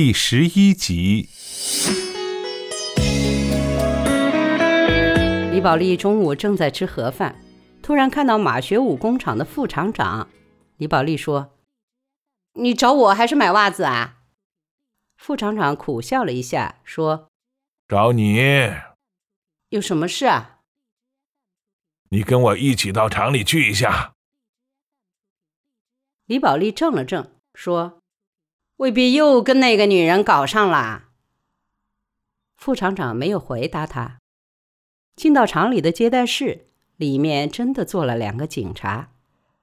第十一集。李宝莉中午正在吃盒饭，突然看到马学武工厂的副厂长。李宝莉说：“你找我还是买袜子啊？”副厂长苦笑了一下，说：“找你，有什么事啊？你跟我一起到厂里去一下。”李宝莉怔了怔，说：“未必又跟那个女人搞上了。”副厂长没有回答他。进到厂里的接待室，里面真的坐了两个警察，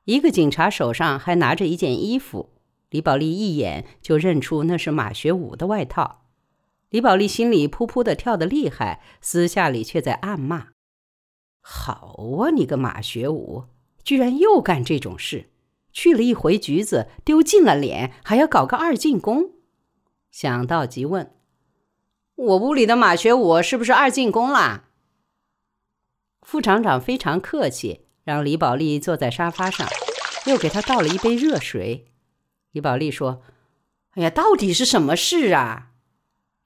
一个警察手上还拿着一件衣服，李宝莉一眼就认出那是马学武的外套。李宝莉心里扑扑的跳得厉害，私下里却在暗骂：“好啊，你个马学武，居然又干这种事！去了一回局子，丢尽了脸，还要搞个二进宫。”想到即问：“我屋里的马学武是不是二进宫啦？”副厂长非常客气，让李宝莉坐在沙发上，又给她倒了一杯热水。李宝莉说：“哎呀，到底是什么事啊？”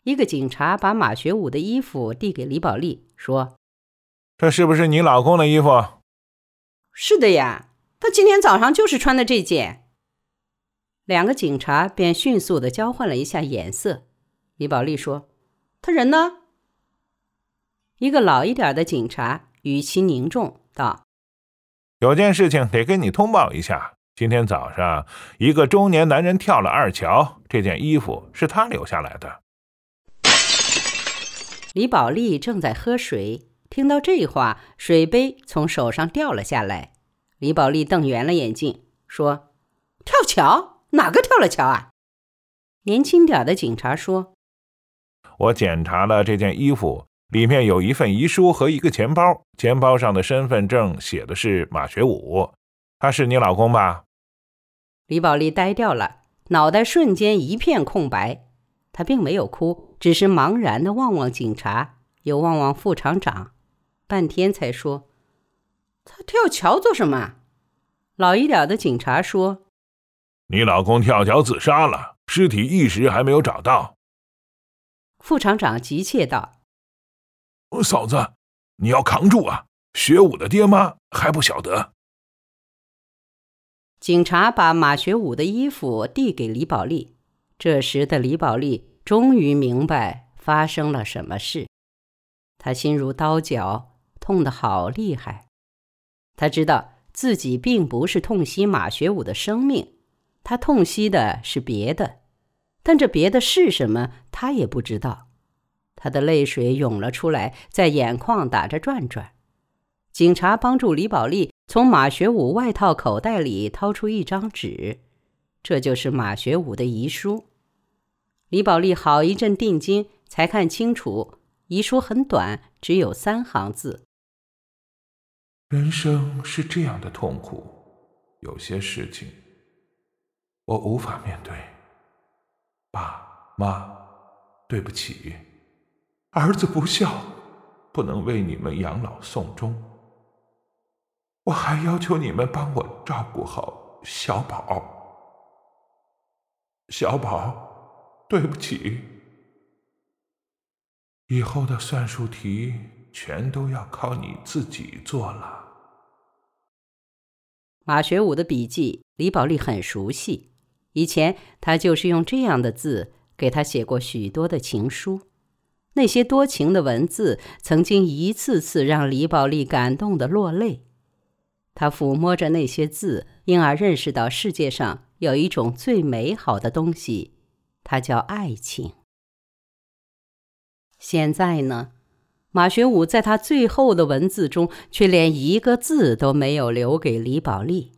一个警察把马学武的衣服递给李宝莉，说：“这是不是你老公的衣服？”“是的呀，他今天早上就是穿的这件。”两个警察便迅速的交换了一下眼色。李宝莉说：“他人呢？”一个老一点的警察。语气凝重道：“有件事情得跟你通报一下。今天早上，一个中年男人跳了二桥，这件衣服是他留下来的。”李宝莉正在喝水，听到这话，水杯从手上掉了下来。李宝莉瞪圆了眼睛，说：“跳桥？哪个跳了桥啊？”年轻点的警察说：“我检查了这件衣服。”里面有一份遗书和一个钱包，钱包上的身份证写的是马学武，他是你老公吧？李宝莉呆掉了，脑袋瞬间一片空白。她并没有哭，只是茫然的望望警察，又望望副厂长，半天才说：“他跳桥做什么？”老一点的警察说：“你老公跳桥自杀了，尸体一时还没有找到。”副厂长急切道。嫂子，你要扛住啊！学武的爹妈还不晓得。警察把马学武的衣服递给李宝莉，这时的李宝莉终于明白发生了什么事，她心如刀绞，痛得好厉害。他知道自己并不是痛惜马学武的生命，他痛惜的是别的，但这别的是什么，他也不知道。他的泪水涌了出来，在眼眶打着转转。警察帮助李宝莉从马学武外套口袋里掏出一张纸，这就是马学武的遗书。李宝莉好一阵定睛，才看清楚，遗书很短，只有三行字：“人生是这样的痛苦，有些事情我无法面对。爸妈，对不起。”儿子不孝，不能为你们养老送终。我还要求你们帮我照顾好小宝。小宝，对不起，以后的算术题全都要靠你自己做了。马学武的笔记，李宝莉很熟悉，以前他就是用这样的字给他写过许多的情书。那些多情的文字，曾经一次次让李宝莉感动的落泪。他抚摸着那些字，因而认识到世界上有一种最美好的东西，它叫爱情。现在呢，马学武在他最后的文字中，却连一个字都没有留给李宝莉。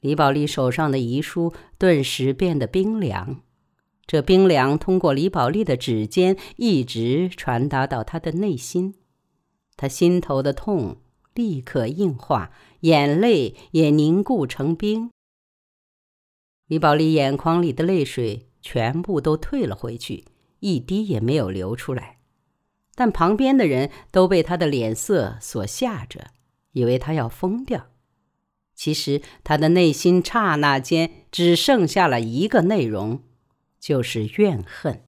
李宝莉手上的遗书顿时变得冰凉。这冰凉通过李宝莉的指尖一直传达到她的内心，她心头的痛立刻硬化，眼泪也凝固成冰。李宝莉眼眶里的泪水全部都退了回去，一滴也没有流出来。但旁边的人都被他的脸色所吓着，以为他要疯掉。其实他的内心刹那间只剩下了一个内容。就是怨恨。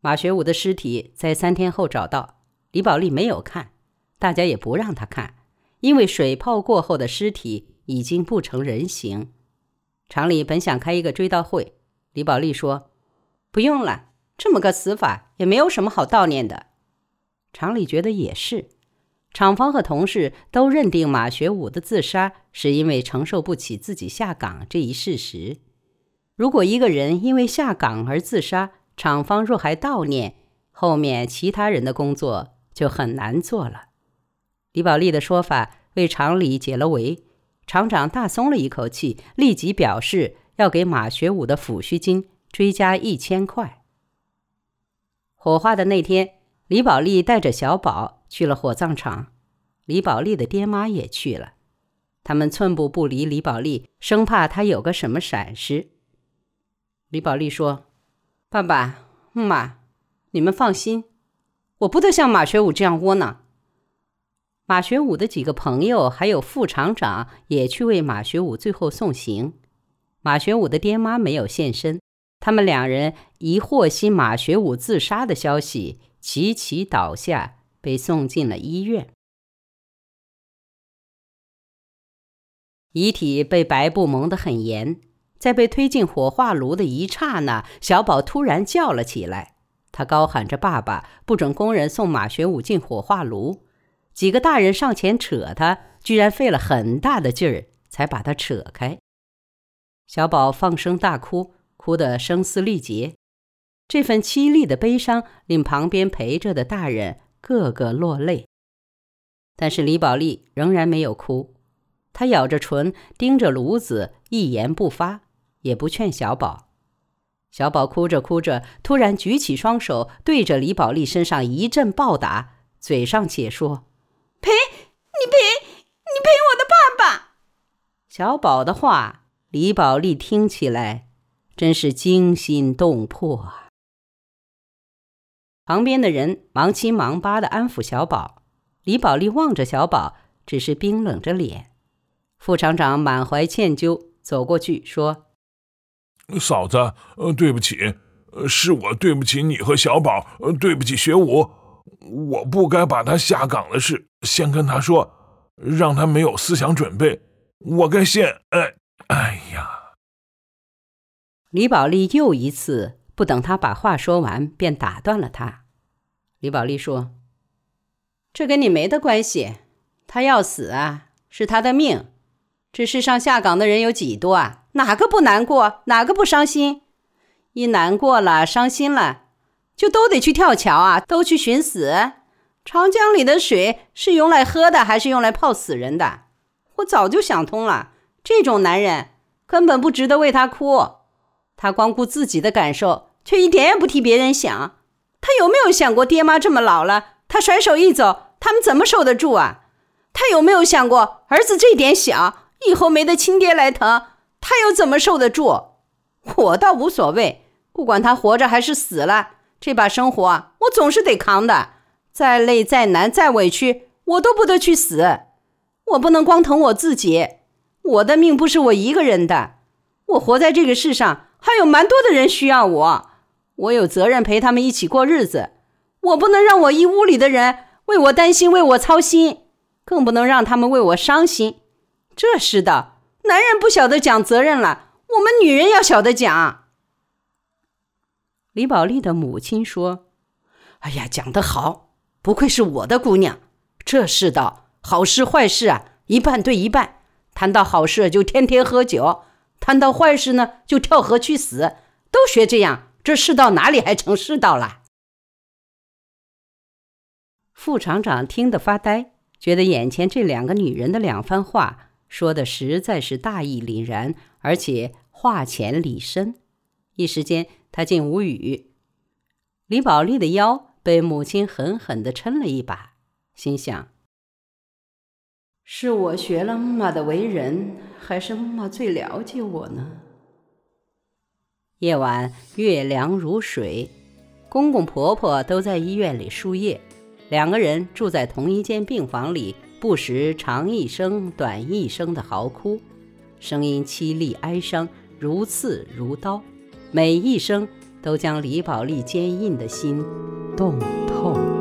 马学武的尸体在三天后找到，李宝莉没有看，大家也不让他看，因为水泡过后的尸体已经不成人形。厂里本想开一个追悼会，李宝莉说：“不用了，这么个死法也没有什么好悼念的。”厂里觉得也是，厂方和同事都认定马学武的自杀是因为承受不起自己下岗这一事实。如果一个人因为下岗而自杀，厂方若还悼念，后面其他人的工作就很难做了。李宝莉的说法为厂里解了围。厂长大松了一口气，立即表示要给马学武的抚恤金追加一千块。火化的那天，李宝莉带着小宝去了火葬场，李宝莉的爹妈也去了，他们寸步不离李宝莉，生怕她有个什么闪失。李宝莉说：“爸爸妈，你们放心，我不得像马学武这样窝囊。”马学武的几个朋友还有副厂长也去为马学武最后送行。马学武的爹妈没有现身，他们两人一获悉马学武自杀的消息，齐齐倒下，被送进了医院。遗体被白布蒙得很严，在被推进火化炉的一刹那，小宝突然叫了起来，他高喊着：“爸爸，不准工人送马学武进火化炉！”几个大人上前扯他，居然费了很大的劲儿才把他扯开。小宝放声大哭，哭得声嘶力竭。这份凄厉的悲伤令旁边陪着的大人个个落泪。但是李宝莉仍然没有哭，她咬着唇，盯着炉子，一言不发，也不劝小宝。小宝哭着哭着，突然举起双手，对着李宝莉身上一阵暴打，嘴上且说。赔你赔你赔我的爸爸！小宝的话，李宝莉听起来真是惊心动魄啊。旁边的人忙七忙八的安抚小宝，李宝莉望着小宝，只是冰冷着脸。副厂长满怀歉疚走过去说：“嫂子，呃，对不起，是我对不起你和小宝，对不起学武。”我不该把他下岗的事先跟他说，让他没有思想准备。我该先……哎，哎！李宝莉又一次不等他把话说完，便打断了他。李宝莉说：“这跟你没得关系，他要死啊，是他的命。这世上下岗的人有几多啊？哪个不难过？哪个不伤心？一难过了，伤心了。”就都得去跳桥啊，都去寻死。长江里的水是用来喝的，还是用来泡死人的？我早就想通了，这种男人根本不值得为他哭。他光顾自己的感受，却一点也不替别人想。他有没有想过，爹妈这么老了，他甩手一走，他们怎么受得住啊？他有没有想过，儿子这点小，以后没得亲爹来疼，他又怎么受得住？我倒无所谓，不管他活着还是死了。这把生活，我总是得扛的，再累再难再委屈，我都不得去死。我不能光疼我自己，我的命不是我一个人的。我活在这个世上，还有蛮多的人需要我，我有责任陪他们一起过日子。我不能让我一屋里的人为我担心，为我操心，更不能让他们为我伤心。这世道，男人不晓得讲责任了，我们女人要晓得讲。李宝莉的母亲说：“哎呀，讲得好，不愧是我的姑娘。这世道，好事坏事啊，一半对一半。谈到好事就天天喝酒，谈到坏事呢就跳河去死，都学这样，这世道哪里还成世道了？”副厂长听得发呆，觉得眼前这两个女人的两番话说的实在是大义凛然，而且话浅理深，一时间。他竟无语。李宝莉的腰被母亲狠狠地抻了一把，心想：是我学了妈妈的为人，还是妈最了解我呢？夜晚月凉如水，公公婆婆都在医院里输液，两个人住在同一间病房里，不时长一声短一声的嚎哭，声音凄厉哀伤，如刺如刀。每一声都将李宝莉坚硬的心冻透。